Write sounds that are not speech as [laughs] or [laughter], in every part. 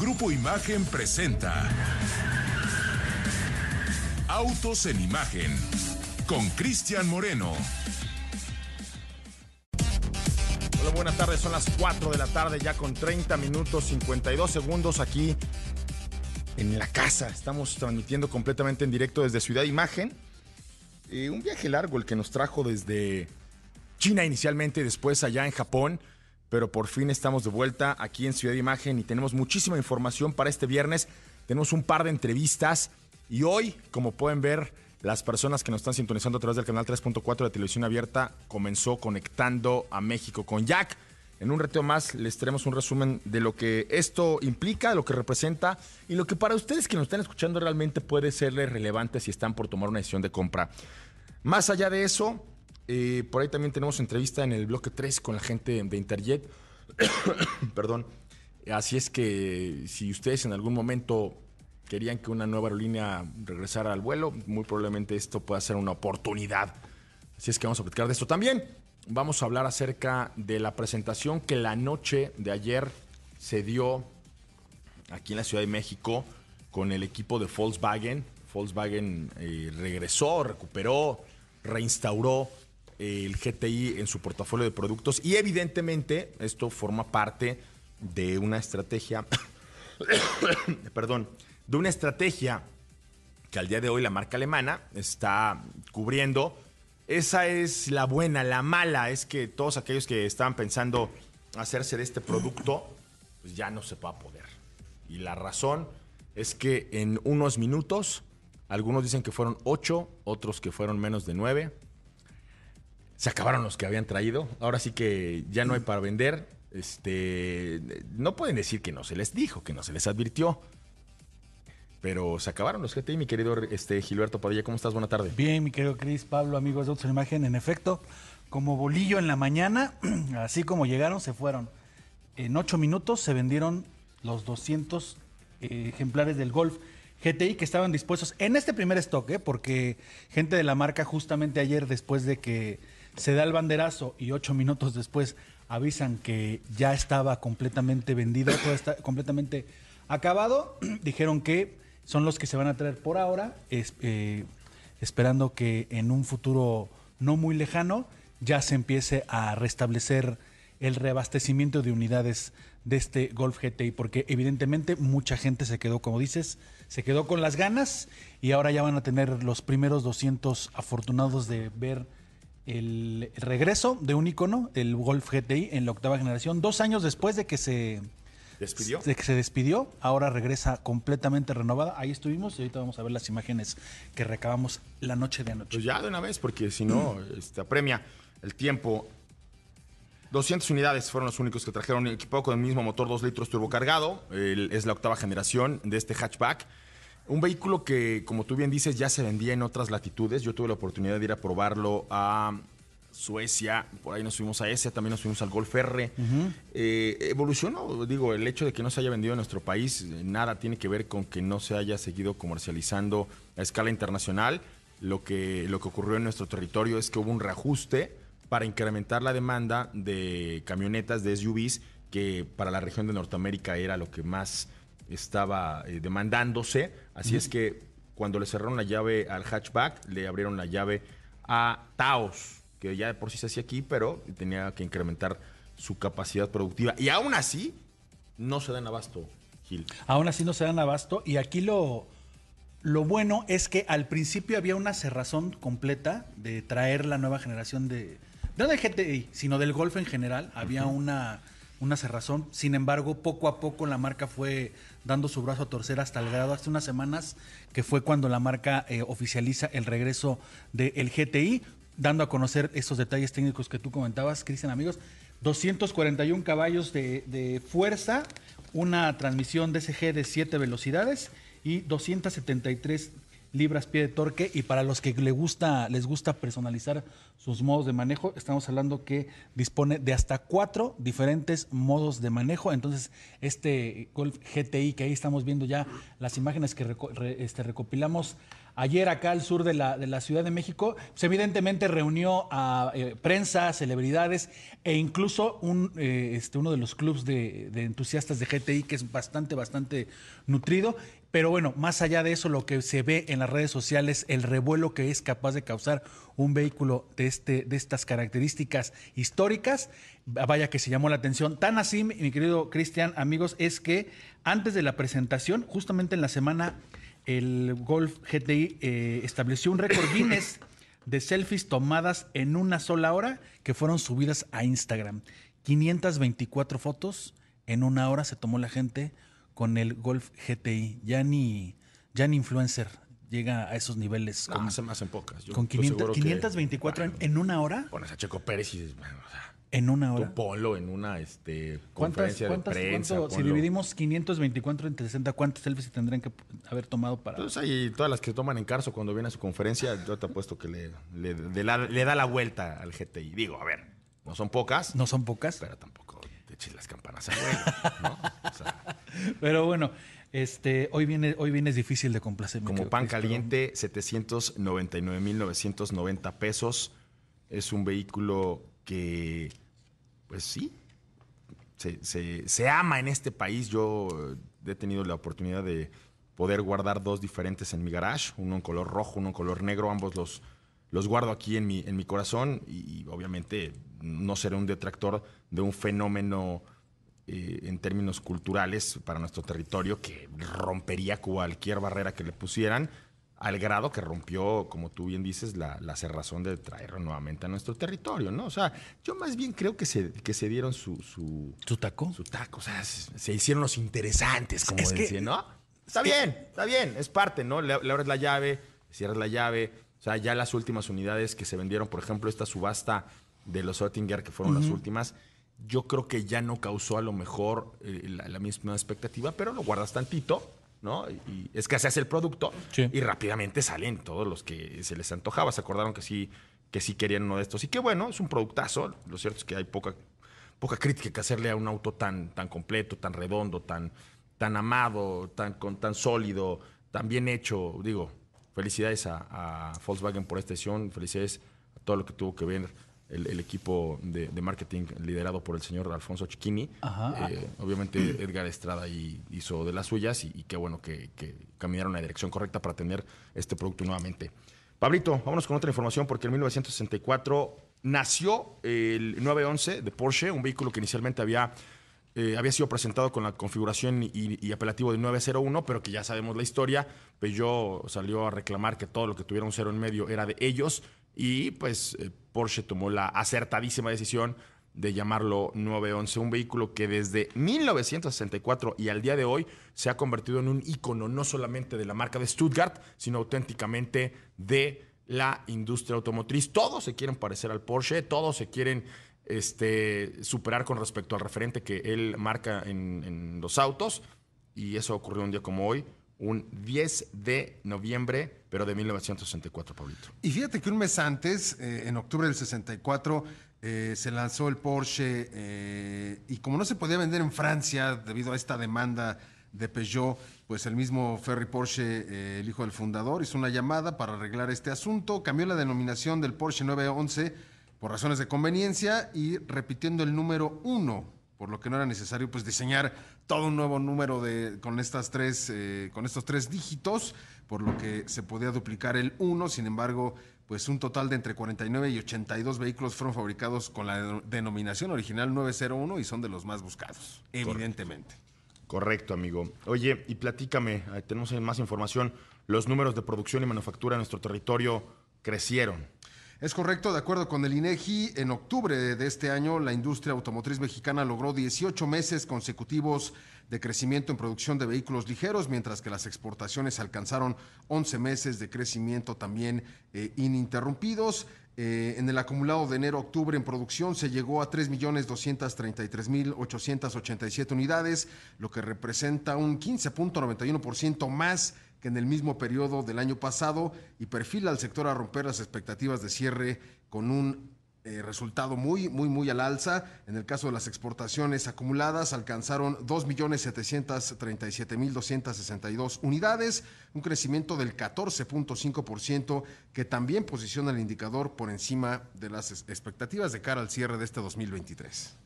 Grupo Imagen presenta Autos en Imagen con Cristian Moreno. Hola, buenas tardes. Son las 4 de la tarde, ya con 30 minutos 52 segundos aquí en la casa. Estamos transmitiendo completamente en directo desde Ciudad Imagen. Eh, un viaje largo el que nos trajo desde China inicialmente, después allá en Japón pero por fin estamos de vuelta aquí en Ciudad de Imagen y tenemos muchísima información para este viernes. Tenemos un par de entrevistas y hoy, como pueden ver, las personas que nos están sintonizando a través del canal 3.4 de televisión abierta comenzó conectando a México con Jack. En un reto más les traemos un resumen de lo que esto implica, lo que representa y lo que para ustedes que nos están escuchando realmente puede serles relevante si están por tomar una decisión de compra. Más allá de eso, eh, por ahí también tenemos entrevista en el bloque 3 con la gente de Interjet. [coughs] Perdón. Así es que si ustedes en algún momento querían que una nueva aerolínea regresara al vuelo, muy probablemente esto pueda ser una oportunidad. Así es que vamos a platicar de esto también. Vamos a hablar acerca de la presentación que la noche de ayer se dio aquí en la Ciudad de México con el equipo de Volkswagen. Volkswagen eh, regresó, recuperó, reinstauró el GTI en su portafolio de productos y evidentemente esto forma parte de una estrategia, [coughs] perdón, de una estrategia que al día de hoy la marca alemana está cubriendo. Esa es la buena, la mala es que todos aquellos que estaban pensando hacerse de este producto, pues ya no se va a poder. Y la razón es que en unos minutos, algunos dicen que fueron ocho, otros que fueron menos de nueve, se acabaron los que habían traído. Ahora sí que ya no hay para vender. Este, no pueden decir que no se les dijo, que no se les advirtió. Pero se acabaron los GTI, mi querido este, Gilberto Padilla. ¿Cómo estás? Buena tarde. Bien, mi querido Cris, Pablo, amigos de en Imagen. En efecto, como bolillo en la mañana, [clears throat] así como llegaron, se fueron. En ocho minutos se vendieron los 200 eh, ejemplares del Golf GTI que estaban dispuestos en este primer stock, ¿eh? porque gente de la marca justamente ayer, después de que se da el banderazo y ocho minutos después avisan que ya estaba completamente vendido, todo está completamente acabado. [clears throat] Dijeron que son los que se van a traer por ahora, eh, esperando que en un futuro no muy lejano ya se empiece a restablecer el reabastecimiento de unidades de este Golf GTI, porque evidentemente mucha gente se quedó, como dices, se quedó con las ganas y ahora ya van a tener los primeros 200 afortunados de ver el regreso de un icono, el Golf GTI, en la octava generación, dos años después de que se despidió. De que se despidió, ahora regresa completamente renovada. Ahí estuvimos y ahorita vamos a ver las imágenes que recabamos la noche de anoche. Pues ya de una vez, porque si no, este, apremia el tiempo. 200 unidades fueron los únicos que trajeron equipado con el mismo motor 2 litros turbocargado. es la octava generación de este hatchback. Un vehículo que, como tú bien dices, ya se vendía en otras latitudes. Yo tuve la oportunidad de ir a probarlo a Suecia, por ahí nos subimos a ese, también nos subimos al Golf R. Eh, evolucionó, digo, el hecho de que no se haya vendido en nuestro país, eh, nada tiene que ver con que no se haya seguido comercializando a escala internacional. Lo que, lo que ocurrió en nuestro territorio es que hubo un reajuste para incrementar la demanda de camionetas, de SUVs, que para la región de Norteamérica era lo que más estaba eh, demandándose. Así es que cuando le cerraron la llave al hatchback, le abrieron la llave a Taos, que ya de por sí se hacía aquí, pero tenía que incrementar su capacidad productiva. Y aún así, no se dan abasto, Gil. Aún así no se dan abasto. Y aquí lo, lo bueno es que al principio había una cerrazón completa de traer la nueva generación de. No del GTI, sino del Golf en general. Había una una cerrazón. Sin embargo, poco a poco la marca fue dando su brazo a torcer hasta el grado, hace unas semanas, que fue cuando la marca eh, oficializa el regreso del GTI, dando a conocer estos detalles técnicos que tú comentabas, Cristian, amigos. 241 caballos de, fuerza, una transmisión DSG de 7 velocidades y 273 libras pie de torque y para los que le gusta, les gusta personalizar sus modos de manejo, estamos hablando que dispone de hasta cuatro diferentes modos de manejo. Entonces, este Golf GTI que ahí estamos viendo ya las imágenes que este, recopilamos ayer acá al sur de la, de la Ciudad de México, pues evidentemente reunió a eh, prensa, celebridades e incluso un, eh, este, uno de los clubes de, de entusiastas de GTI que es bastante, bastante nutrido. Pero bueno, más allá de eso, lo que se ve en las redes sociales, el revuelo que es capaz de causar un vehículo de, este, de estas características históricas, vaya que se llamó la atención. Tan así, mi querido Cristian, amigos, es que antes de la presentación, justamente en la semana, el Golf GTI eh, estableció un récord [coughs] Guinness de selfies tomadas en una sola hora que fueron subidas a Instagram. 524 fotos en una hora se tomó la gente con el Golf GTI. Ya ni, ya ni influencer llega a esos niveles. No, se me hacen pocas. Yo con estoy 500 seguro que- 524 en, en una hora. Pones a Checo Pérez y dices, bueno, o sea, En una hora. tú ponlo en una este, ¿Cuántas, conferencia de cuántas, prensa. cuánto- si dividimos 524 entre 60, ¿cuántos selfies se tendrían que haber tomado para...? Entonces ahí todas las que toman en Carso cuando viene a su conferencia, yo te apuesto que le, le- le da, le da la vuelta al GTI. Digo, a ver, no son pocas, no son pocas. pero tampoco eches las campanas al vuelo, ¿no? O sea, [laughs] Pero bueno, este, hoy viene, hoy viene es difícil de complacer. como pan caliente, 799.990 pesos. Es un vehículo que, pues sí, se, se- se ama en este país. Yo he tenido la oportunidad de poder guardar dos diferentes en mi garage, uno en color rojo, uno en color negro, ambos los, los guardo aquí en mi, en mi corazón y, y obviamente no seré un detractor de un fenómeno eh, en términos culturales para nuestro territorio que rompería cualquier barrera que le pusieran al grado que rompió, como tú bien dices, la, la cerrazón de traerlo nuevamente a nuestro territorio, ¿no? O sea, yo más bien creo que se, que se dieron su, su, ¿Su taco? su taco. O sea, se se hicieron los interesantes, como Es que- decían, ¿no? Está bien, está bien, es parte, ¿no? Le, le abres la llave, cierras la llave. O sea, ya las últimas unidades que se vendieron, por ejemplo, esta subasta de los Oettinger, que fueron las últimas, yo creo que ya no causó a lo mejor eh, la, la misma expectativa, pero lo guardas tantito, ¿no? Y, es que se hace el producto Sí. y rápidamente salen todos los que se les antojaba. Se acordaron que sí, que sí querían uno de estos. Y que bueno, es un productazo. Lo cierto es que hay poca, poca crítica que hacerle a un auto tan, tan completo, tan redondo, tan, tan amado, tan, con, tan sólido, tan bien hecho. Digo, felicidades a, a Volkswagen por esta decisión, felicidades a todo lo que tuvo que ver el, el equipo de, de marketing liderado por el señor Alfonso Chiquini. Ajá. Eh, obviamente Edgar Estrada hizo de las suyas y, y qué bueno que, que caminaron en la dirección correcta para tener este producto nuevamente. Pablito, vámonos con otra información porque en 1964 nació el 911 de Porsche, un vehículo que inicialmente había, eh, había sido presentado con la configuración y, y apelativo de 901, pero que ya sabemos la historia. Peugeot salió a reclamar que todo lo que tuviera un cero en medio era de ellos y pues eh, Porsche tomó la acertadísima decisión de llamarlo 911, un vehículo que desde 1964 y al día de hoy se ha convertido en un ícono no solamente de la marca de Stuttgart, sino auténticamente de la industria automotriz. Todos se quieren parecer al Porsche, todos se quieren este, superar con respecto al referente que él marca en, en los autos, y eso ocurrió un día como hoy, un 10 de noviembre, pero de 1964, Pablito. Y fíjate que un mes antes, eh, en octubre del 64, eh, se lanzó el Porsche eh, y como no se podía vender en Francia debido a esta demanda de Peugeot, pues el mismo Ferry Porsche, eh, el hijo del fundador, hizo una llamada para arreglar este asunto, cambió la denominación del Porsche 911 por razones de conveniencia y repitiendo el número 1, por lo que no era necesario pues diseñar todo un nuevo número de, con, estas tres, eh, con estos tres dígitos, por lo que se podía duplicar el 1, sin embargo, pues un total de entre 49 y 82 vehículos fueron fabricados con la de- denominación original 901 y son de los más buscados, evidentemente. Correcto, amigo. Oye, y platícame, tenemos más información. Los números de producción y manufactura en nuestro territorio crecieron. Es correcto, de acuerdo con el INEGI, en octubre de este año la industria automotriz mexicana logró 18 meses consecutivos de crecimiento en producción de vehículos ligeros, mientras que las exportaciones alcanzaron 11 meses de crecimiento también eh, ininterrumpidos. Eh, en el acumulado de enero-octubre en producción se llegó a 3.233.887 unidades, lo que representa un 15.91% más que en el mismo periodo del año pasado y perfila al sector a romper las expectativas de cierre con un eh, resultado muy, muy, muy al alza. En el caso de las exportaciones acumuladas, alcanzaron 2.737.262 unidades, un crecimiento del 14.5%, que también posiciona el indicador por encima de las expectativas de cara al cierre de este 2023.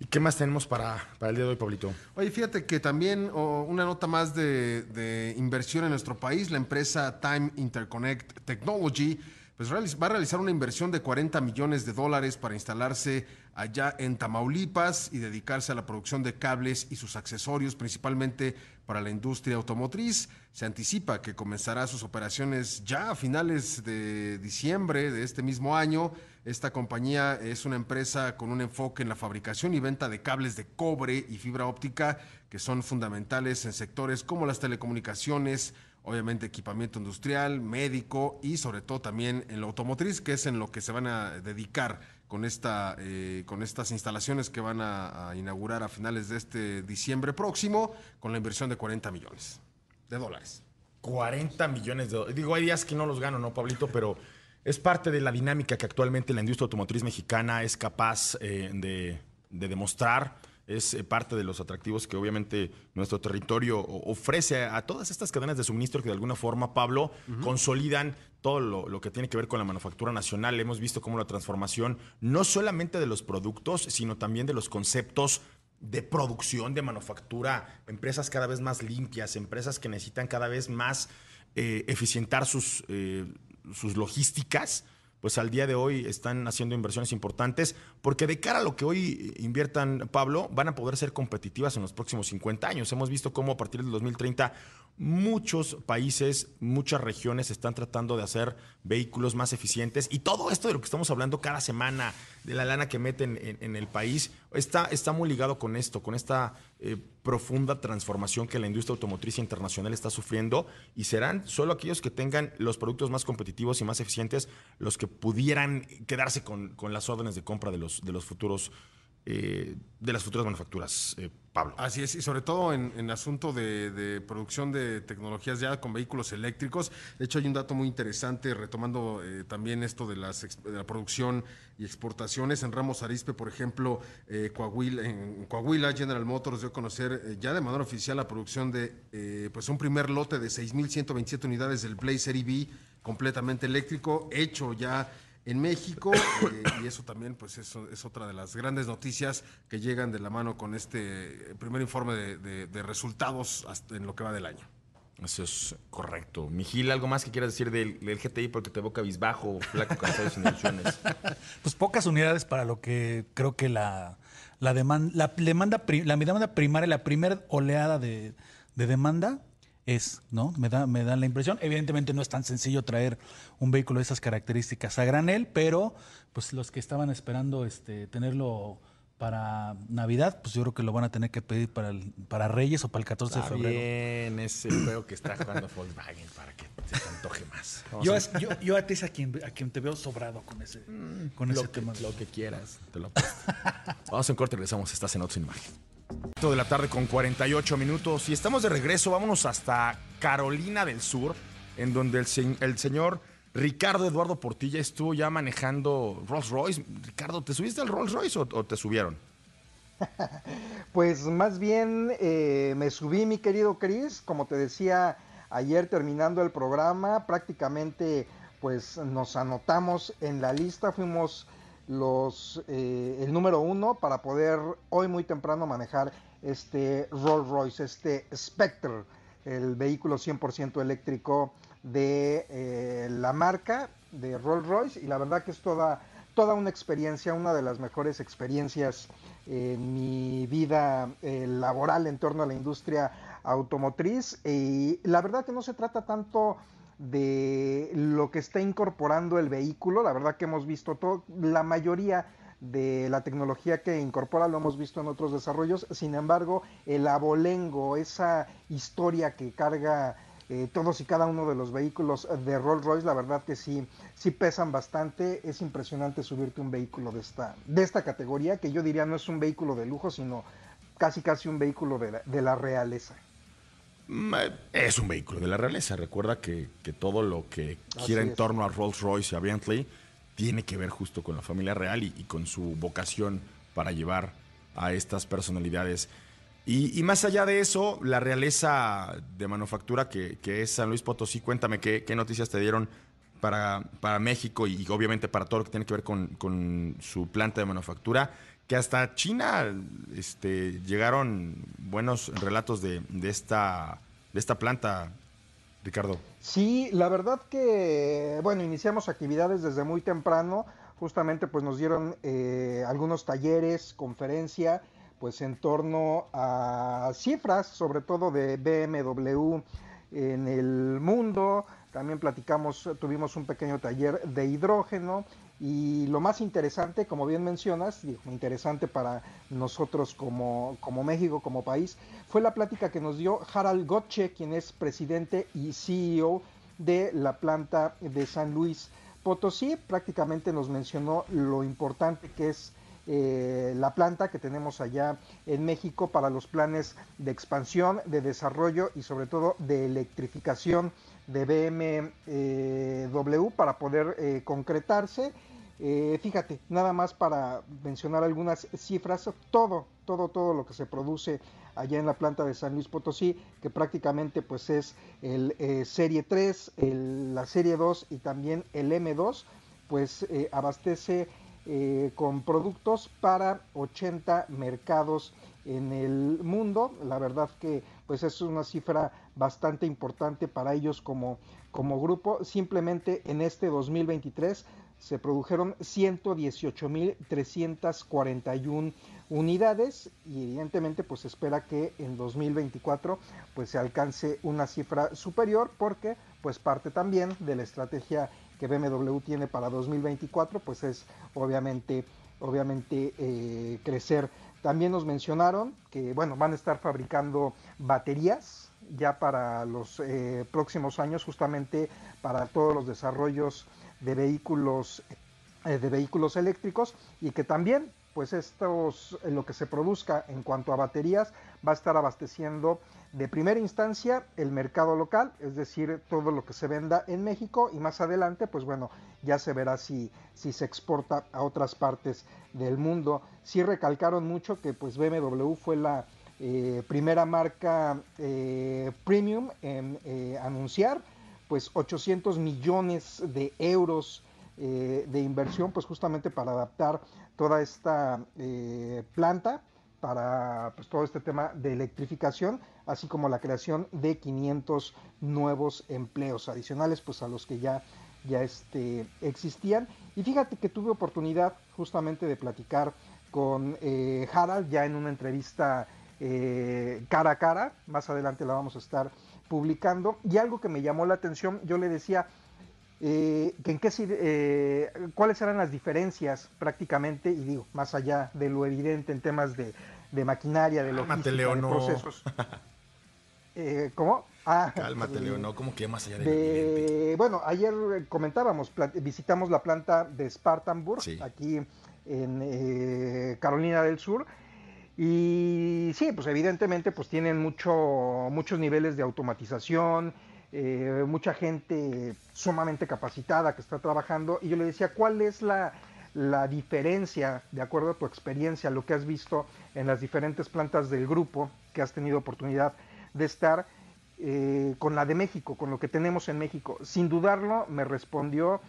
¿Y qué más tenemos para, para el día de hoy, Pablito? Oye, fíjate que también una nota más de, de, inversión en nuestro país, la empresa Time Interconnect Technology, pues va a realizar una inversión de 40 millones de dólares para instalarse allá en Tamaulipas y dedicarse a la producción de cables y sus accesorios, principalmente para la industria automotriz. Se anticipa que comenzará sus operaciones ya a finales de diciembre de este mismo año. Esta compañía es una empresa con un enfoque en la fabricación y venta de cables de cobre y fibra óptica que son fundamentales en sectores como las telecomunicaciones, obviamente equipamiento industrial, médico y sobre todo también en lo automotriz, que es en lo que se van a dedicar con, esta, eh, con estas instalaciones que van a, a, inaugurar a finales de este diciembre próximo, con la inversión de 40 millones de dólares. 40 millones de dólares. Digo, hay días que no los gano, ¿no, Pablito? Pero es parte de la dinámica que actualmente la industria automotriz mexicana es capaz eh, de, de demostrar es eh, parte de los atractivos que obviamente nuestro territorio ofrece a, todas estas cadenas de suministro que de alguna forma, Pablo, uh -huh. consolidan todo lo, lo, que tiene que ver con la manufactura nacional. Hemos visto cómo la transformación, no solamente de los productos, sino también de los conceptos de producción, de manufactura, empresas cada vez más limpias, empresas que necesitan cada vez más eh, eficientar sus, eh, sus logísticas pues al día de hoy están haciendo inversiones importantes, porque de cara a lo que hoy inviertan, Pablo, van a poder ser competitivas en los próximos 50 años. Hemos visto cómo a partir del 2030 muchos países, muchas regiones están tratando de hacer vehículos más eficientes y todo esto de lo que estamos hablando cada semana, de la lana que meten en, el país, está, está muy ligado con esto, con esta eh, profunda transformación que la industria automotriz internacional está sufriendo y serán solo aquellos que tengan los productos más competitivos y más eficientes los que pudieran quedarse con, con las órdenes de compra de los, de los futuros eh, de las futuras manufacturas, eh, Pablo. Así es, y sobre todo en, asunto de, producción de tecnologías ya con vehículos eléctricos. De hecho, hay un dato muy interesante, retomando eh, también esto de, las, de, la producción y exportaciones. En Ramos Arispe, por ejemplo, Coahuila, en Coahuila, General Motors dio a conocer ya de manera oficial la producción de pues un primer lote de 6.127 unidades del Blazer EV completamente eléctrico, hecho ya en México eh, y eso también pues eso es otra de las grandes noticias que llegan de la mano con este primer informe de, de, de resultados en lo que va del año. Eso es correcto. Mijil, ¿algo más que quieras decir del, del GTI porque te veo cabizbajo, flaco, cansado sin ilusiones? [laughs] Pues pocas unidades para lo que creo que la, la, demanda, la, demanda, la demanda primaria, la primera oleada de, de demanda es, ¿no? Me da, me da la impresión. Evidentemente no es tan sencillo traer un vehículo de esas características a granel, pero pues los que estaban esperando este, tenerlo para Navidad, pues yo creo que lo van a tener que pedir para, el, para Reyes o para el 14 está de febrero. Bien, es el juego que está jugando Volkswagen para que se te antoje más. Yo, a yo, yo, a ti es a quien, a quien te veo sobrado con ese, con lo ese que, tema. Lo que quieras, te lo [laughs] Vamos en corte y regresamos. Estás en Otros Imagen. De la tarde con 48 minutos y estamos de regreso. Vámonos hasta Carolina del Sur, en donde el, se el señor Ricardo Eduardo Portilla estuvo ya manejando Rolls Royce. Ricardo, ¿te subiste al Rolls Royce o, o te subieron? [laughs] Pues más bien eh, me subí, mi querido Chris, como te decía ayer terminando el programa, prácticamente pues nos anotamos en la lista, fuimos los eh, el número uno para poder hoy muy temprano manejar este Rolls Royce, este Spectre, el vehículo 100% eléctrico de eh, la marca de Rolls Royce. Y la verdad que es toda, toda una experiencia, una de las mejores experiencias en mi vida eh, laboral en torno a la industria automotriz. Y la verdad que no se trata tanto de lo que está incorporando el vehículo, la verdad que hemos visto todo, la mayoría de la tecnología que incorpora lo hemos visto en otros desarrollos, sin embargo el abolengo, esa historia que carga eh, todos y cada uno de los vehículos de Rolls Royce, la verdad que sí, sí pesan bastante. Es impresionante subirte un vehículo de esta, de esta categoría, que yo diría no es un vehículo de lujo, sino casi casi un vehículo de de la realeza. Es un vehículo de la realeza. Recuerda que, que todo lo que gira en torno a Rolls Royce y a Bentley tiene que ver justo con la familia real y, con su vocación para llevar a estas personalidades. Y, más allá de eso, la realeza de manufactura que, es San Luis Potosí, cuéntame qué, noticias te dieron para, para México y, obviamente para todo lo que tiene que ver con, su planta de manufactura, que hasta China este, llegaron buenos relatos de, de, esta, de esta planta, Ricardo. Sí, la verdad que, bueno, iniciamos actividades desde muy temprano, justamente pues nos dieron eh, algunos talleres, conferencia, pues en torno a cifras, sobre todo de BMW en el mundo, también platicamos, tuvimos un pequeño taller de hidrógeno y lo más interesante, como bien mencionas, interesante para nosotros como, como México, como país, fue la plática que nos dio Harald Gotche, quien es presidente y CEO de la planta de San Luis Potosí. Prácticamente nos mencionó lo importante que es eh, la planta que tenemos allá en México para los planes de expansión, de desarrollo y sobre todo de electrificación de BMW para poder eh, concretarse eh, fíjate, nada más para mencionar algunas cifras, todo, todo, todo lo que se produce allá en la planta de San Luis Potosí, que prácticamente pues es el eh, Serie 3, la Serie 2 y también el M2, pues eh, abastece con productos para 80 mercados en el mundo. La verdad que pues es una cifra bastante importante para ellos como, como grupo. Simplemente en este 2023 se produjeron 118.341 unidades y evidentemente pues espera que en 2024 pues se alcance una cifra superior porque pues parte también de la estrategia que BMW tiene para 2024 pues es obviamente obviamente eh, crecer. También nos mencionaron que bueno van a estar fabricando baterías ya para los eh, próximos años justamente para todos los desarrollos de vehículos, eh, de vehículos eléctricos y que también pues estos, lo que se produzca en cuanto a baterías va a estar abasteciendo de primera instancia el mercado local, es decir, todo lo que se venda en México y más adelante, pues bueno, ya se verá si, si se exporta a otras partes del mundo. Sí recalcaron mucho que pues BMW fue la eh, primera marca eh, premium en anunciar pues 800 millones de euros eh, de inversión, pues justamente para adaptar toda esta eh, planta para pues, todo este tema de electrificación, así como la creación de 500 nuevos empleos adicionales, pues a los que ya, ya este, existían. Y fíjate que tuve oportunidad justamente de platicar con eh, Harald ya en una entrevista cara a cara, más adelante la vamos a estar publicando y algo que me llamó la atención, yo le decía eh, que en qué, eh, cuáles eran las diferencias prácticamente, y digo, más allá de lo evidente en temas de, maquinaria, de logística, de procesos. [laughs] eh, ¿Cómo? Ah, Cálmate, Leo, no, ¿cómo que más allá de, Bueno, ayer comentábamos, visitamos la planta de Spartanburg, aquí en eh, Carolina del Sur, y sí, pues evidentemente pues tienen mucho, muchos niveles de automatización, eh, mucha gente sumamente capacitada que está trabajando. Y yo le decía, ¿cuál es la, diferencia, de acuerdo a tu experiencia, lo que has visto en las diferentes plantas del grupo que has tenido oportunidad de estar, eh, con la de México, con lo que tenemos en México? Sin dudarlo, me respondió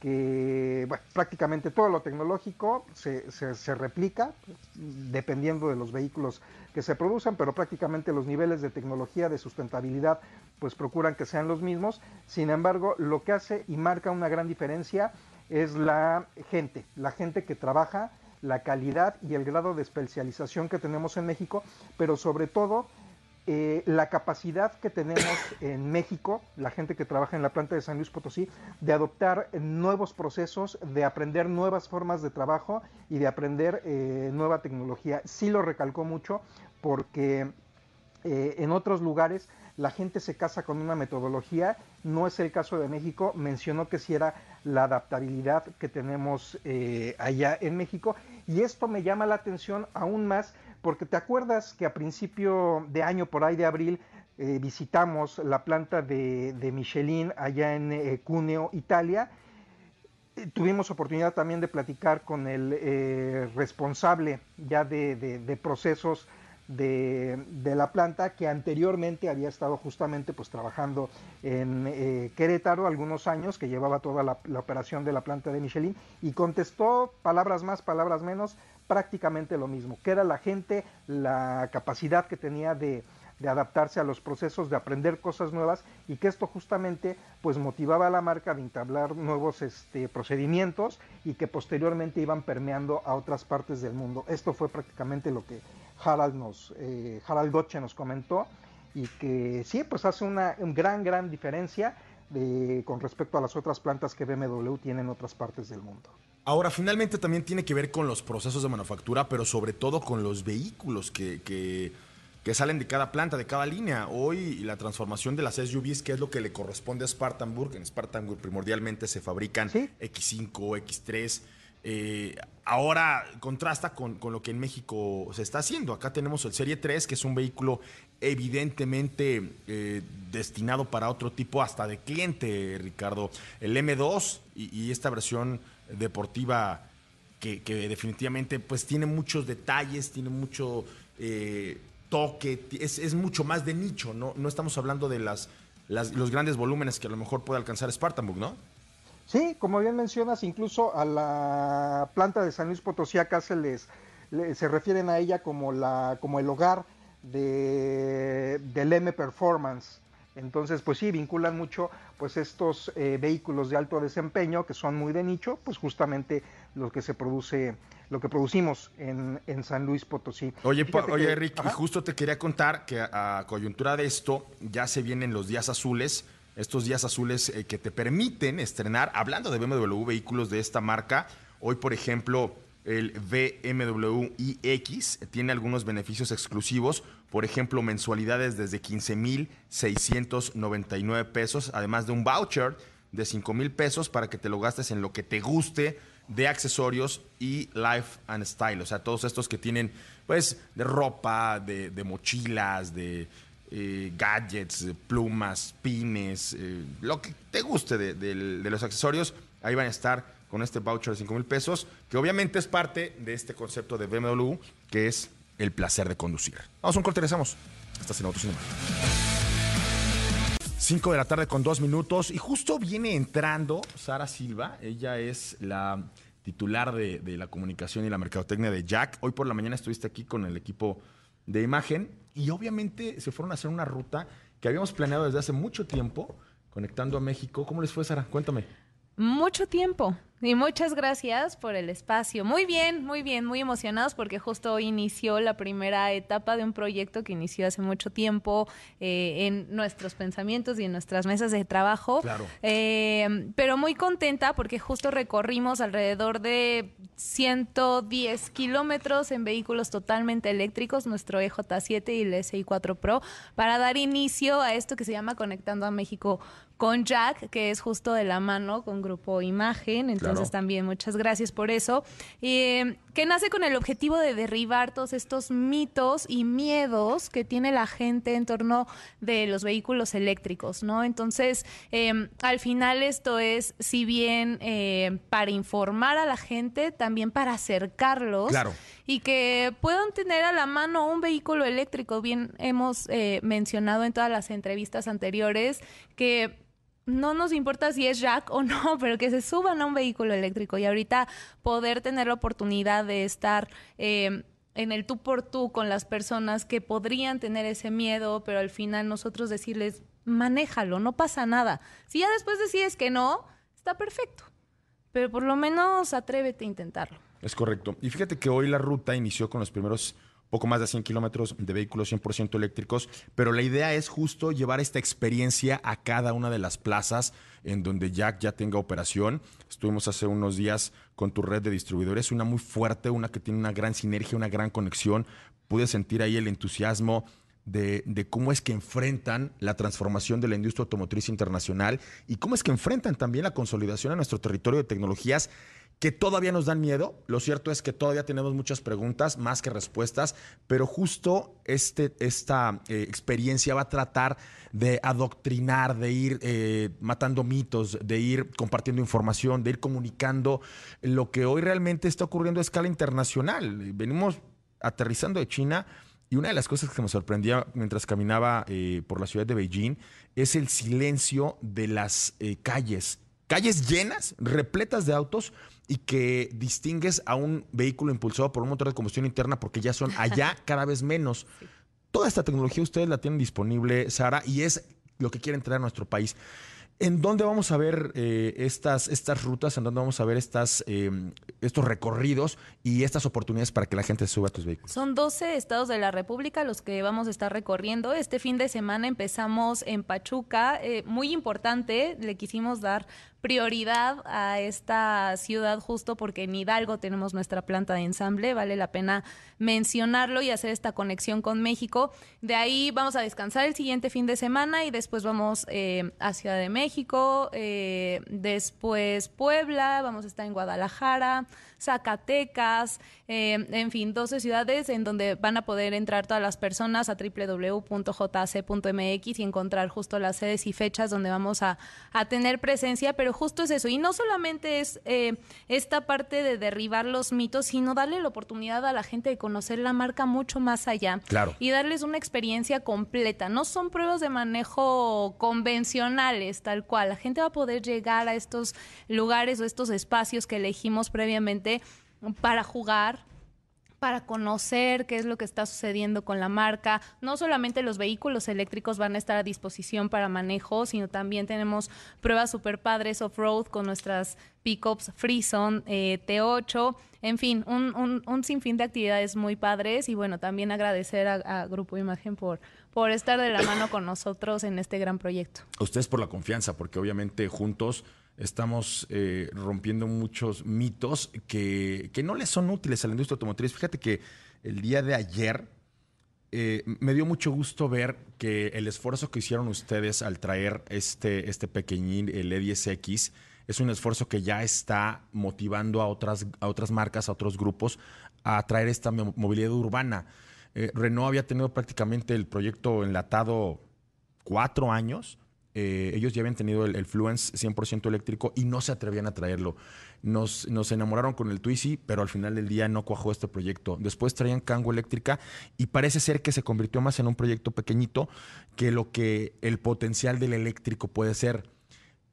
que prácticamente todo lo tecnológico se, se, replica dependiendo de los vehículos que se producen, pero prácticamente los niveles de tecnología, de sustentabilidad, pues procuran que sean los mismos. Sin embargo, lo que hace y marca una gran diferencia es la gente, la gente que trabaja, la calidad y el grado de especialización que tenemos en México, pero sobre todo eh, la capacidad que tenemos en México, la gente que trabaja en la planta de San Luis Potosí, de adoptar nuevos procesos, de aprender nuevas formas de trabajo y de aprender eh, nueva tecnología. Sí lo recalcó mucho porque eh, en otros lugares la gente se casa con una metodología, no es el caso de México, mencionó que si era la adaptabilidad que tenemos allá en México. Y esto me llama la atención aún más porque te acuerdas que a principio de año, por ahí de abril, eh, visitamos la planta de, Michelin allá en eh, Cuneo, Italia. tuvimos oportunidad también de platicar con el eh, responsable ya de, procesos de, la planta que anteriormente había estado justamente pues trabajando en eh, Querétaro algunos años, que llevaba toda la, operación de la planta de Michelin y contestó palabras más, palabras menos, prácticamente lo mismo, que era la gente, la capacidad que tenía de, adaptarse a los procesos, de aprender cosas nuevas y que esto justamente pues motivaba a la marca de entablar nuevos este, procedimientos y que posteriormente iban permeando a otras partes del mundo. Esto fue prácticamente lo que Harald nos, eh, Harald Gotche nos comentó y que sí, pues hace una, gran, gran diferencia de, con respecto a las otras plantas que BMW tiene en otras partes del mundo. Ahora, finalmente también tiene que ver con los procesos de manufactura, pero sobre todo con los vehículos que que salen de cada planta, de cada línea. Hoy la transformación de las SUVs, que es lo que le corresponde a Spartanburg, en Spartanburg primordialmente se fabrican X5, X3. Eh, ahora contrasta con, lo que en México se está haciendo. Acá tenemos el Serie 3, que es un vehículo evidentemente eh, destinado para otro tipo hasta de cliente, Ricardo. El M2 y, esta versión deportiva que, definitivamente pues tiene muchos detalles, tiene mucho... Eh, toque, es, mucho más de nicho, ¿no? No estamos hablando de las, los grandes volúmenes que a lo mejor puede alcanzar Spartanburg, ¿no? Sí, como bien mencionas, incluso a la planta de San Luis Potosí acá se les, se refieren a ella como la como el hogar de, del M Performance. Entonces, pues sí, vinculan mucho pues estos eh, vehículos de alto desempeño que son muy de nicho, pues justamente lo que se produce, lo que producimos en, San Luis Potosí. Oye, oye Rick, y justo te quería contar que a, coyuntura de esto ya se vienen los días azules, estos días azules eh, que te permiten estrenar, hablando de BMW vehículos de esta marca, hoy por ejemplo el BMW iX tiene algunos beneficios exclusivos, por ejemplo, mensualidades desde 15,699 pesos, además de un voucher de 5 mil pesos para que te lo gastes en lo que te guste de accesorios y life and style. O sea, todos estos que tienen, pues, de ropa, de, mochilas, de eh, gadgets, plumas, pines, eh, lo que te guste de, de los accesorios, ahí van a estar con este voucher de 5 mil pesos, que obviamente es parte de este concepto de BMW, que es el placer de conducir. Vamos a un corte, regresamos. Estás en Autocinema. 5 de la tarde con dos minutos y justo viene entrando Sara Silva. Ella es la titular de, la comunicación y la mercadotecnia de Jack. Hoy por la mañana estuviste aquí con el equipo de imagen y obviamente se fueron a hacer una ruta que habíamos planeado desde hace mucho tiempo, conectando a México. ¿Cómo les fue, Sara? Cuéntame. Mucho tiempo. Y muchas gracias por el espacio. Muy bien, muy bien, muy emocionados porque justo hoy inició la primera etapa de un proyecto que inició hace mucho tiempo eh, en nuestros pensamientos y en nuestras mesas de trabajo. Claro. Eh, pero muy contenta porque justo recorrimos alrededor de 110 kilómetros en vehículos totalmente eléctricos, nuestro EJ7 y el SI4 Pro, para dar inicio a esto que se llama Conectando a México con Jack, que es justo de la mano con Grupo Imagen. Entonces también muchas gracias por eso. Eh, que nace con el objetivo de derribar todos estos mitos y miedos que tiene la gente en torno de los vehículos eléctricos, ¿no? Entonces, em, al final esto es, si bien eh, para informar a la gente, también para acercarlos y que puedan tener a la mano un vehículo eléctrico. Bien hemos eh, mencionado en todas las entrevistas anteriores que no nos importa si es Jack o no, [laughs] pero que se suban a un vehículo eléctrico y ahorita poder tener la oportunidad de estar em, en el tú por tú con las personas que podrían tener ese miedo, pero al final nosotros decirles, manéjalo, no pasa nada. Si ya después decides que no, está perfecto, pero por lo menos atrévete a intentarlo. Es correcto. Y fíjate que hoy la ruta inició con los primeros poco más de 100 kilómetros de vehículos 100% eléctricos, pero la idea es justo llevar esta experiencia a cada una de las plazas en donde Jack ya tenga operación. Estuvimos hace unos días con tu red de distribuidores, una muy fuerte, una que tiene una gran sinergia, una gran conexión. Pude sentir ahí el entusiasmo de, de, cómo es que enfrentan la transformación de la industria automotriz internacional y cómo es que enfrentan también la consolidación a nuestro territorio de tecnologías que todavía nos dan miedo. Lo cierto es que todavía tenemos muchas preguntas, más que respuestas, pero justo este, esta eh, experiencia va a tratar de adoctrinar, de ir eh, matando mitos, de ir compartiendo información, de ir comunicando lo que hoy realmente está ocurriendo a escala internacional. Venimos aterrizando de China. Y una de las cosas que me sorprendía mientras caminaba eh, por la ciudad de Beijing es el silencio de las calles. Calles llenas, repletas de autos, y que distingues a un vehículo impulsado por un motor de combustión interna porque ya son allá [laughs] cada vez menos. Toda esta tecnología ustedes la tienen disponible, Sara, y es lo que quieren traer a nuestro país. ¿En dónde vamos a ver eh, estas, estas rutas? ¿En dónde vamos a ver estas, eh, estos recorridos y estas oportunidades para que la gente suba a tus vehículos? Son 12 estados de la República los que vamos a estar recorriendo. Este fin de semana empezamos en Pachuca. Eh, muy importante, le quisimos dar prioridad a esta ciudad justo porque en Hidalgo tenemos nuestra planta de ensamble, vale la pena mencionarlo y hacer esta conexión con México. De ahí vamos a descansar el siguiente fin de semana y después vamos eh, a Ciudad de México, eh, después Puebla, vamos a estar en Guadalajara, Zacatecas, eh, en fin, 12 ciudades en donde van a poder entrar todas las personas a www.jc.mx y encontrar justo las sedes y fechas donde vamos a, a tener presencia, pero justo es eso. Y no solamente es eh, esta parte de derribar los mitos, sino darle la oportunidad a la gente de conocer la marca mucho más allá. Claro. Y darles una experiencia completa. No son pruebas de manejo convencionales, tal cual. La gente va a poder llegar a estos lugares o estos espacios que elegimos previamente para jugar, para conocer qué es lo que está sucediendo con la marca. No solamente los vehículos eléctricos van a estar a disposición para manejo, sino también tenemos pruebas super padres off-road con nuestras pickups Freezone eh, T8. En fin, un, un, un, sinfín de actividades muy padres y bueno, también agradecer a, a, Grupo Imagen por, por estar de la mano con nosotros en este gran proyecto. A ustedes por la confianza, porque obviamente juntos estamos eh, rompiendo muchos mitos que, que, no les son útiles a la industria automotriz. Fíjate que el día de ayer eh, me dio mucho gusto ver que el esfuerzo que hicieron ustedes al traer este, este pequeñín, el E10X, es un esfuerzo que ya está motivando a otras, a otras marcas, a otros grupos, a traer esta movilidad urbana. Eh, Renault había tenido prácticamente el proyecto enlatado cuatro años eh, ellos ya habían tenido el, Fluence 100% eléctrico y no se atrevían a traerlo. Nos, nos, enamoraron con el Twizy, pero al final del día no cuajó este proyecto. Después traían Kango eléctrica y parece ser que se convirtió más en un proyecto pequeñito que lo que el potencial del eléctrico puede ser.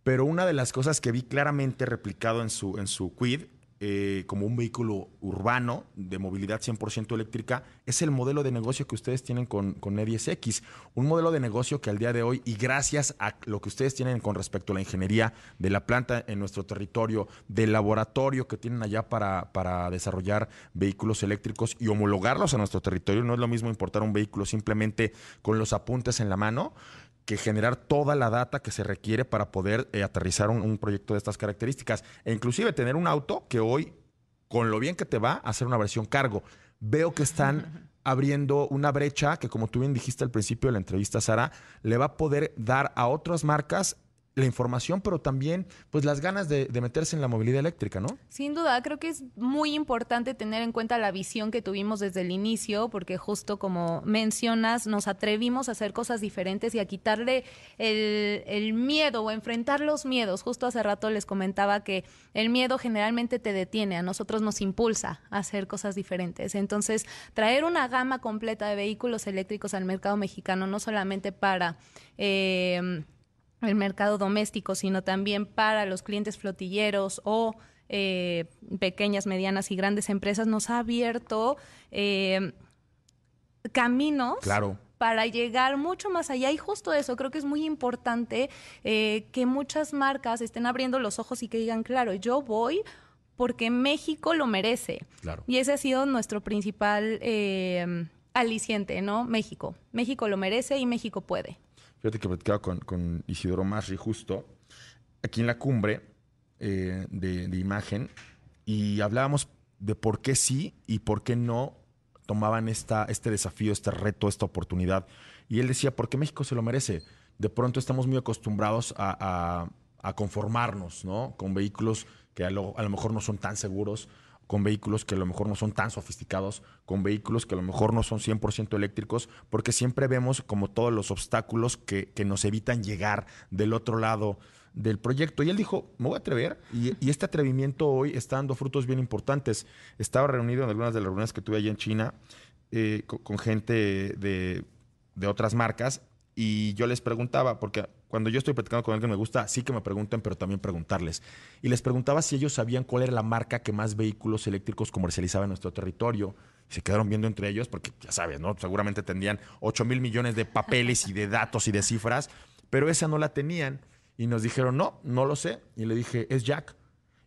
Pero una de las cosas que vi claramente replicado en su, en su Quid eh, como un vehículo urbano de movilidad 100% eléctrica, es el modelo de negocio que ustedes tienen con, con E10X. Un modelo de negocio que al día de hoy, y gracias a lo que ustedes tienen con respecto a la ingeniería de la planta en nuestro territorio, del laboratorio que tienen allá para, para desarrollar vehículos eléctricos y homologarlos a nuestro territorio, no es lo mismo importar un vehículo simplemente con los apuntes en la mano que generar toda la data que se requiere para poder eh, aterrizar un, un, proyecto de estas características. E inclusive tener un auto que hoy, con lo bien que te va, hacer una versión cargo. Veo que están [laughs] abriendo una brecha que, como tú bien dijiste al principio de la entrevista, Sara, le va a poder dar a otras marcas la información, pero también pues las ganas de, meterse en la movilidad eléctrica, ¿no? Sin duda, creo que es muy importante tener en cuenta la visión que tuvimos desde el inicio, porque justo como mencionas, nos atrevimos a hacer cosas diferentes y a quitarle el, el miedo o enfrentar los miedos. Justo hace rato les comentaba que el miedo generalmente te detiene, a nosotros nos impulsa a hacer cosas diferentes. Entonces, traer una gama completa de vehículos eléctricos al mercado mexicano, no solamente para... Eh, el mercado doméstico, sino también para los clientes flotilleros o eh, pequeñas, medianas y grandes empresas, nos ha abierto eh, caminos claro. para llegar mucho más allá. Y justo eso, creo que es muy importante eh, que muchas marcas estén abriendo los ojos y que digan, claro, yo voy porque México lo merece. Claro. Y ese ha sido nuestro principal aliciente, ¿no? México. México lo merece y México puede. Fíjate que platicaba con, Isidoro Masri justo aquí en la cumbre eh, de, imagen y hablábamos de por qué sí y por qué no tomaban esta, este desafío, este reto, esta oportunidad. Y él decía, porque México se lo merece. De pronto estamos muy acostumbrados a, a, a conformarnos, ¿no? Con vehículos que a lo, a lo mejor no son tan seguros, con vehículos que a lo mejor no son tan sofisticados, con vehículos que a lo mejor no son 100% eléctricos, porque siempre vemos como todos los obstáculos que, que nos evitan llegar del otro lado del proyecto. Y él dijo, me voy a atrever. Y, este atrevimiento hoy está dando frutos bien importantes. Estaba reunido en algunas de las reuniones que tuve allá en China eh, con, con gente de, de otras marcas y yo les preguntaba, porque cuando yo estoy platicando con alguien me gusta, sí que me pregunten, pero también preguntarles. Y les preguntaba si ellos sabían cuál era la marca que más vehículos eléctricos comercializaba en nuestro territorio. Y se quedaron viendo entre ellos, porque ya sabes, ¿no? Seguramente tendrían 8 mil millones de papeles y de [laughs] datos y de cifras, pero esa no la tenían. Y nos dijeron, no, no lo sé. Y le dije, es Jack.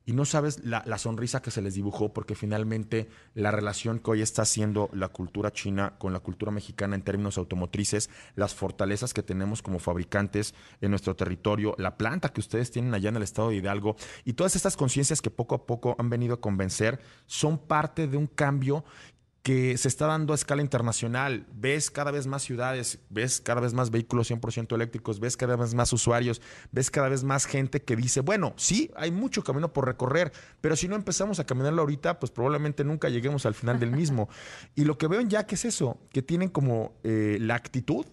Y no sabes la, la, sonrisa que se les dibujó, porque finalmente la relación que hoy está haciendo la cultura china con la cultura mexicana en términos automotrices, las fortalezas que tenemos como fabricantes en nuestro territorio, la planta que ustedes tienen allá en el estado de Hidalgo y todas estas conciencias que poco a poco han venido a convencer, son parte de un cambio que se está dando a escala internacional. Ves cada vez más ciudades, ves cada vez más vehículos 100% eléctricos, ves cada vez más usuarios, ves cada vez más gente que dice, bueno, sí, hay mucho camino por recorrer, pero si no empezamos a caminarlo ahorita, pues probablemente nunca lleguemos al final del mismo. [laughs] y lo que veo en Jack es eso, que tienen como eh, la actitud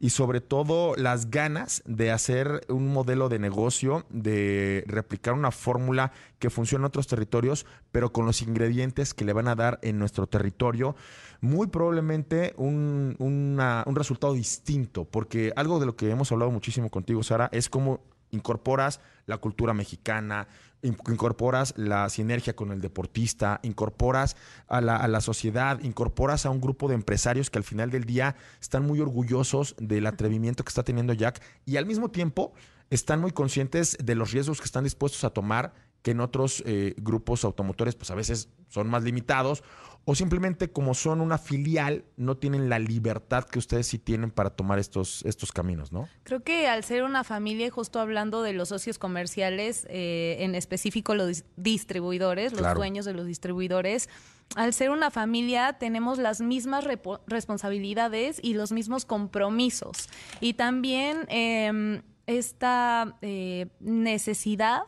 y sobre todo las ganas de hacer un modelo de negocio, de replicar una fórmula que funciona en otros territorios, pero con los ingredientes que le van a dar en nuestro territorio, muy probablemente un, un resultado distinto, porque algo de lo que hemos hablado muchísimo contigo, Sara, es cómo incorporas la cultura mexicana, incorporas la sinergia con el deportista, incorporas a la, a la, sociedad, incorporas a un grupo de empresarios que al final del día están muy orgullosos del atrevimiento que está teniendo Jack y al mismo tiempo están muy conscientes de los riesgos que están dispuestos a tomar que en otros eh, grupos automotores pues a veces son más limitados o simplemente como son una filial no tienen la libertad que ustedes sí tienen para tomar estos, estos caminos, ¿no? Creo que al ser una familia, justo hablando de los socios comerciales, eh, en específico los distribuidores, los claro. dueños de los distribuidores, al ser una familia tenemos las mismas responsabilidades y los mismos compromisos. Y también eh, esta eh, necesidad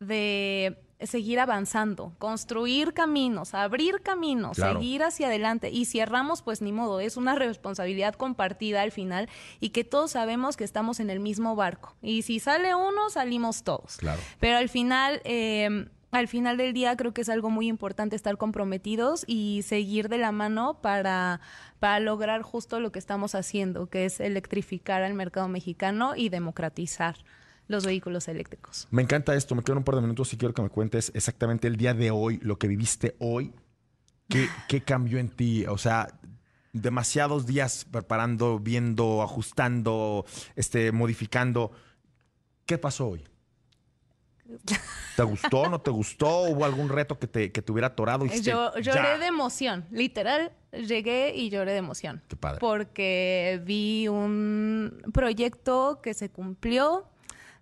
de seguir avanzando, construir caminos, abrir caminos, claro. seguir hacia adelante. Y si erramos, pues ni modo, es una responsabilidad compartida al final y que todos sabemos que estamos en el mismo barco. Y si sale uno, salimos todos. Claro. Pero al final... Eh, al final del día creo que es algo muy importante estar comprometidos y seguir de la mano para, para lograr justo lo que estamos haciendo, que es electrificar al mercado mexicano y democratizar los vehículos eléctricos. Me encanta esto, me quedan un par de minutos y quiero que me cuentes exactamente el día de hoy, lo que viviste hoy, qué, [sighs] qué cambió en ti, o sea, demasiados días preparando, viendo, ajustando, este, modificando. ¿Qué pasó hoy? ¿Te gustó? ¿No te gustó? ¿Hubo algún reto que te, que te hubiera atorado? Y Yo lloré ya. de emoción, literal, llegué y lloré de emoción. Qué padre. Porque vi un proyecto que se cumplió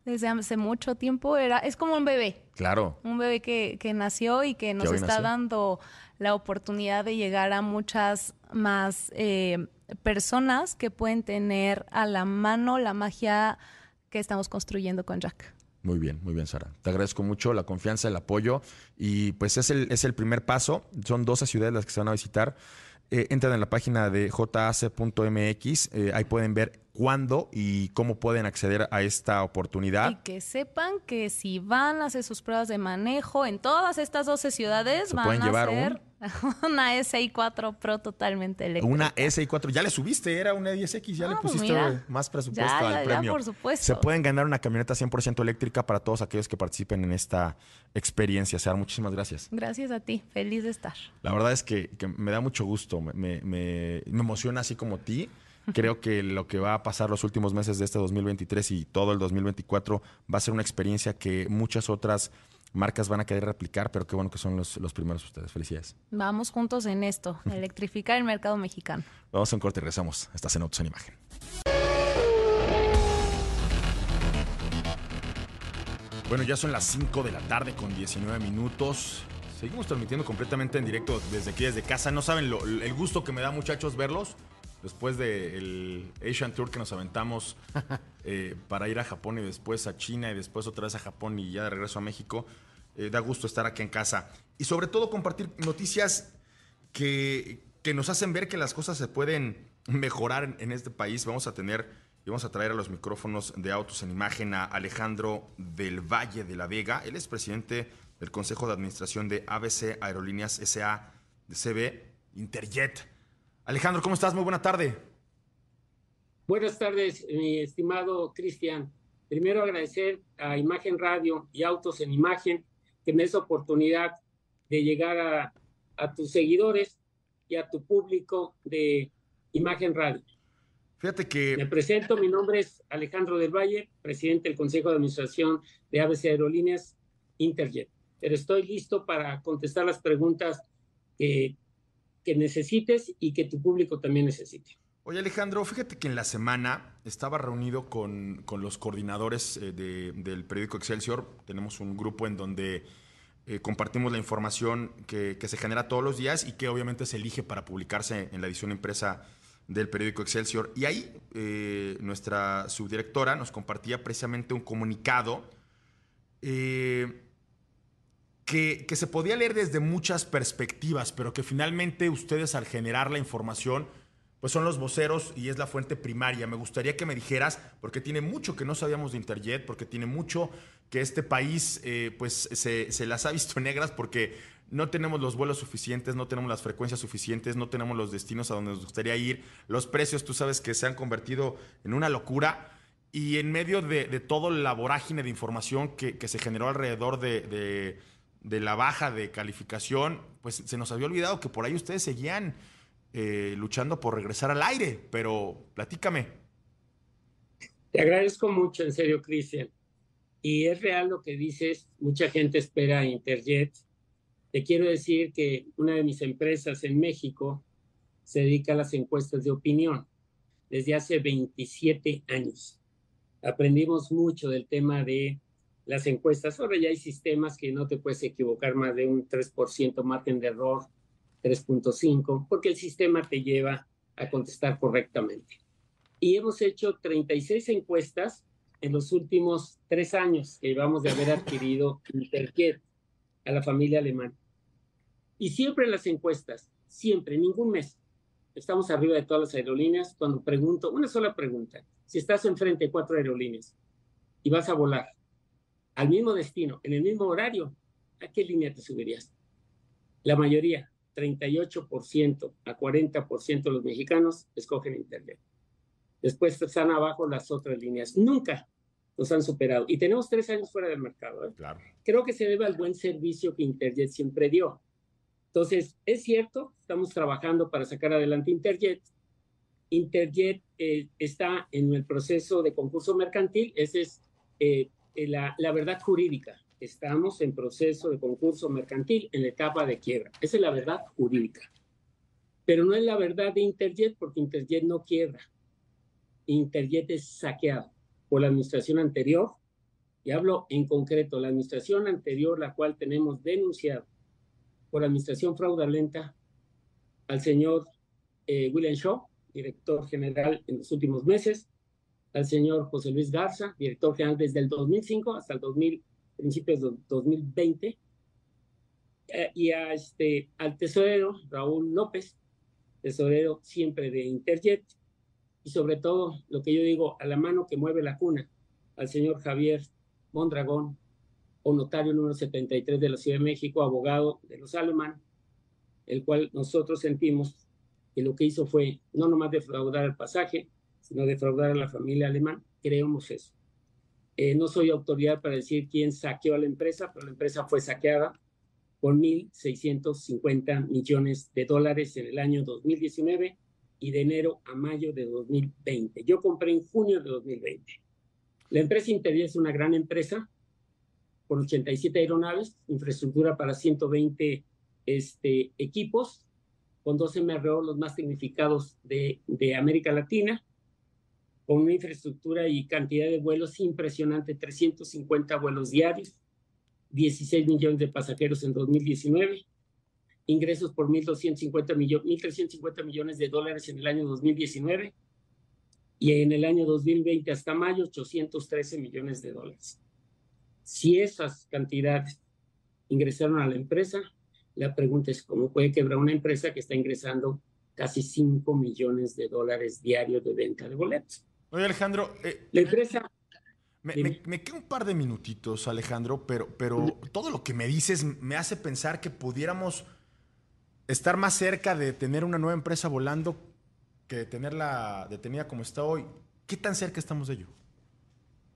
desde hace mucho tiempo. Era, es como un bebé. Claro. Un bebé que, que nació y que nos está nació? dando la oportunidad de llegar a muchas más eh, personas que pueden tener a la mano la magia que estamos construyendo con Jack. Muy bien, muy bien, Sara. Te agradezco mucho la confianza, el apoyo. Y pues es el, es el primer paso. Son 12 ciudades las que se van a visitar. Eh, entran en la página de jac.mx. Eh, ahí pueden ver cuándo y cómo pueden acceder a esta oportunidad. Y que sepan que si van a hacer sus pruebas de manejo en todas estas 12 ciudades, Se van pueden a llevar hacer [laughs] una SI4 Pro totalmente eléctrica. Una SI4, ya le subiste, era una 10X, ya Ah, le pues pusiste mira. más presupuesto Ya, al ya, ya, premio. por supuesto. Se pueden ganar una camioneta 100% eléctrica para todos aquellos que participen en esta experiencia. Sara, muchísimas gracias. Gracias a ti, feliz de estar. La verdad es que, que me da mucho gusto, me- me emociona así como ti. Creo que lo que va a pasar los últimos meses de este 2023 y todo el 2024 va a ser una experiencia que muchas otras marcas van a querer replicar, pero qué bueno que son los, los primeros ustedes. Felicidades. Vamos juntos en esto, [laughs] electrificar el mercado mexicano. Vamos a un corte y regresamos. Estás en Autos en Imagen. Bueno, ya son las 5 de la tarde con 19 minutos. Seguimos transmitiendo completamente en directo desde aquí, desde casa. No saben lo- el gusto que me da, muchachos, verlos. Después del Asian Tour que nos aventamos [laughs] eh, para ir a Japón y después a China y después otra vez a Japón y ya de regreso a México. eh, da gusto estar aquí en casa. Y sobre todo compartir noticias que, que nos hacen ver que las cosas se pueden mejorar en, en este país. Vamos a tener y vamos a traer a los micrófonos de Autos en Imagen a Alejandro del Valle de la Vega. Él es presidente del Consejo de Administración de ABC Aerolíneas SA de CB Interjet. Alejandro, ¿cómo estás? Muy buena tarde. Buenas tardes, mi estimado Cristian. Primero agradecer a Imagen Radio y Autos en Imagen que me des oportunidad de llegar a, a tus seguidores y a tu público de Imagen Radio. Fíjate que... Me presento, mi nombre es Alejandro del Valle, presidente del Consejo de Administración de ABC Aerolíneas Interjet. Pero estoy listo para contestar las preguntas que, que necesites y que tu público también necesite. Oye Alejandro, fíjate que en la semana estaba reunido con, con los coordinadores eh, de, del periódico Excelsior. Tenemos un grupo en donde eh, compartimos la información que, se genera todos los días y que obviamente se elige para publicarse en la edición impresa del periódico Excelsior. Y ahí eh, nuestra subdirectora nos compartía precisamente un comunicado eh, que, que, se podía leer desde muchas perspectivas, pero que finalmente ustedes al generar la información, pues son los voceros y es la fuente primaria. Me gustaría que me dijeras, porque tiene mucho que no sabíamos de Interjet, porque tiene mucho que este país eh, pues se, se las ha visto [laughs] negras porque no tenemos los vuelos suficientes, no tenemos las frecuencias suficientes, no tenemos los destinos a donde nos gustaría ir. Los precios, tú sabes que se han convertido en una locura. Y en medio de, de toda la vorágine de información que, que se generó alrededor de, de, de, la baja de calificación, pues se nos había olvidado que por ahí ustedes seguían eh, luchando por regresar al aire. Pero platícame. Te agradezco mucho, en serio, Cristian. Y es real lo que dices, mucha gente espera Interjet te quiero decir que una de mis empresas en México se dedica a las encuestas de opinión desde hace 27 años. Aprendimos mucho del tema de las encuestas. Ahora ya hay sistemas que no te puedes equivocar más de un 3% margen de error, 3.5, porque el sistema te lleva a contestar correctamente. Y hemos hecho 36 encuestas en los últimos tres años que llevamos de haber adquirido Interjet a la familia alemana. Y siempre en las encuestas, siempre, ningún mes, estamos arriba de todas las aerolíneas. Cuando pregunto, una sola pregunta, si estás enfrente de cuatro aerolíneas y vas a volar al mismo destino, en el mismo horario, ¿a qué línea te subirías? La mayoría, 38% a 40% de los mexicanos escogen Internet. Después están abajo las otras líneas. Nunca nos han superado. Y tenemos tres años fuera del mercado. ¿eh? Claro. Creo que se debe al buen servicio que Interjet siempre dio. Entonces, es cierto, estamos trabajando para sacar adelante Interjet. Interjet eh, está en el proceso de concurso mercantil, esa es eh, la, la, verdad jurídica. Estamos en proceso de concurso mercantil en la etapa de quiebra. Esa es la verdad jurídica. Pero no es la verdad de Interjet porque Interjet no quiebra. Interjet es saqueado por la administración anterior. Y hablo en concreto, la administración anterior, la cual tenemos denunciado por administración fraudulenta al señor eh, William Shaw, director general en los últimos meses, al señor José Luis Garza, director general desde el 2005 hasta el 2000, principios de 2020, eh, y a este, al tesorero Raúl López, tesorero siempre de Interjet, y sobre todo, lo que yo digo, a la mano que mueve la cuna, al señor Javier Mondragón, o notario número 73 de la Ciudad de México, abogado de los Alemán, el cual nosotros sentimos que lo que hizo fue no nomás defraudar el pasaje, sino defraudar a la familia alemán. Creemos eso. Eh, no soy autoridad para decir quién saqueó a la empresa, pero la empresa fue saqueada por 1.650 millones de dólares en el año 2019 y de enero a mayo de 2020. Yo compré en junio de 2020. La empresa Interior es una gran empresa, con 87 aeronaves, infraestructura para 120 este, equipos, con 12 MRO, los más significados de, de América Latina, con una infraestructura y cantidad de vuelos impresionante, 350 vuelos diarios, 16 millones de pasajeros en 2019, ingresos por 1.250 millones, 1.350 millones de dólares en el año 2019 y en el año 2020 hasta mayo 813 millones de dólares si esas cantidades ingresaron a la empresa. La pregunta es, ¿cómo puede quebrar una empresa que está ingresando casi 5 millones de dólares diarios de venta de boletos? Oye, Alejandro, eh, la empresa... Me, me, me, queda un par de minutitos, Alejandro, pero, pero todo lo que me dices me hace pensar que pudiéramos estar más cerca de tener una nueva empresa volando que de tenerla detenida como está hoy. ¿Qué tan cerca estamos de ello?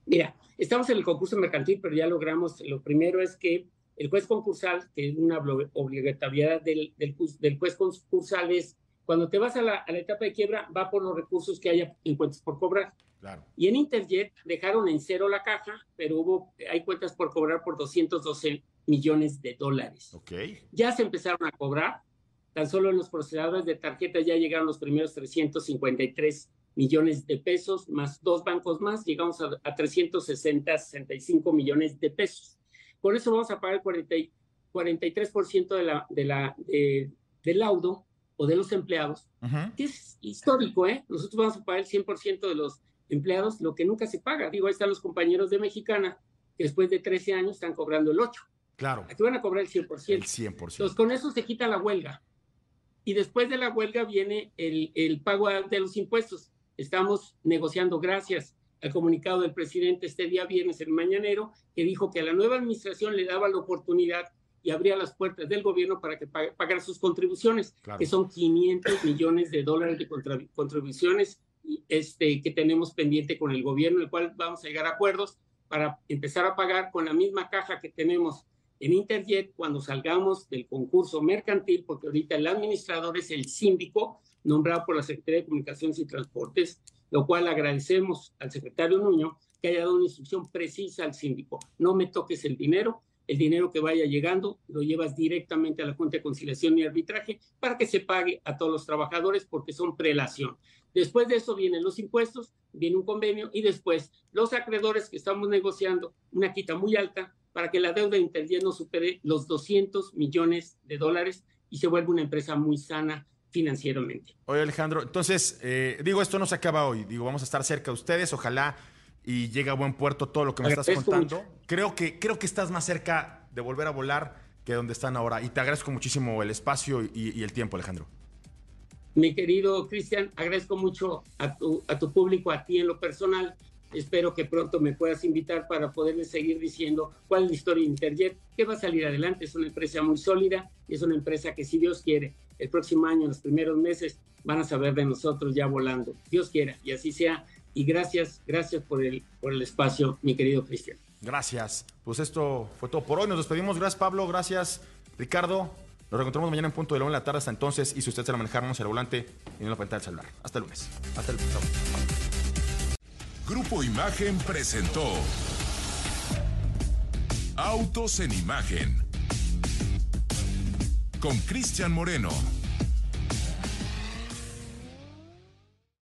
Mira, estamos en el concurso mercantil, pero ya logramos, lo primero es que el juez concursal, que es una obligatoriedad del, del, del juez concursal, es cuando te vas a la, a la, etapa de quiebra, va por los recursos que haya en cuentas por cobrar. Claro. Y en Interjet dejaron en cero la caja, pero hubo, hay cuentas por cobrar por 212 millones de dólares. Okay. Ya se empezaron a cobrar, tan solo en los procesadores de tarjeta ya llegaron los primeros 353 millones de pesos, más dos bancos más, llegamos a, a 360, 65 millones de pesos. Con eso vamos a pagar el 40, 43% de la, de la, de, del laudo o de los empleados, uh -huh. que es histórico, ¿eh? Nosotros vamos a pagar el 100% de los empleados, lo que nunca se paga. Digo, ahí están los compañeros de Mexicana, que después de 13 años están cobrando el 8%. Claro. Aquí van a cobrar el 100%. El 100%. Entonces, con eso se quita la huelga. Y después de la huelga viene el, el pago de los impuestos. Estamos negociando, gracias al comunicado del presidente este día viernes, el mañanero, que dijo que a la nueva administración le daba la oportunidad y abría las puertas del gobierno para que pague, pagara sus contribuciones, claro. que son 500 millones de dólares de contribuciones este, que tenemos pendiente con el gobierno, el cual vamos a llegar a acuerdos para empezar a pagar con la misma caja que tenemos en Interjet cuando salgamos del concurso mercantil, porque ahorita el administrador es el síndico nombrado por la Secretaría de Comunicaciones y Transportes, lo cual agradecemos al secretario Nuño que haya dado una instrucción precisa al síndico. No me toques el dinero, el dinero que vaya llegando lo llevas directamente a la Junta de Conciliación y Arbitraje para que se pague a todos los trabajadores porque son prelación. Después de eso vienen los impuestos, viene un convenio y después los acreedores que estamos negociando una quita muy alta para que la deuda de Interjet no supere los 200 millones de dólares y se vuelva una empresa muy sana financieramente. Oye Alejandro, entonces, eh, digo, esto no se acaba hoy, digo, vamos a estar cerca de ustedes, ojalá y llegue a buen puerto todo lo que me estás contando. Creo que, creo que estás más cerca de volver a volar que donde están ahora. Y te agradezco muchísimo el espacio y, y el tiempo, Alejandro. Mi querido Cristian, agradezco mucho a tu, a tu público, a ti en lo personal. Espero que pronto me puedas invitar para poderles seguir diciendo cuál es la historia de Interjet, que va a salir adelante. Es una empresa muy sólida y es una empresa que, si Dios quiere, el próximo año, en los primeros meses, van a saber de nosotros ya volando. Dios quiera, y así sea y gracias, gracias por el, por el espacio, mi querido Cristian. Gracias. Pues esto fue todo por hoy. Nos despedimos. Gracias, Pablo. Gracias, Ricardo. Nos reencontramos mañana en punto de la 1 de la tarde. Hasta entonces, y si usted se la manejar, al volante y no la pantalla del celular. Hasta el lunes. Hasta el lunes. Grupo Imagen presentó Autos en Imagen con Cristian Moreno.